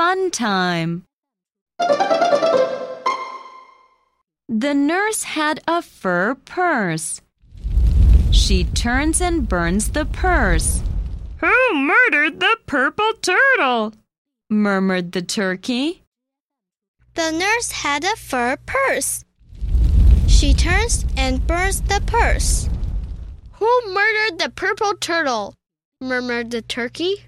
fun time. The nurse had a fur purse. She turns and burns the purse. Who murdered the purple turtle? murmured the turkey. The nurse had a fur purse. She turns and burns the purse. Who murdered the purple turtle? murmured the turkey.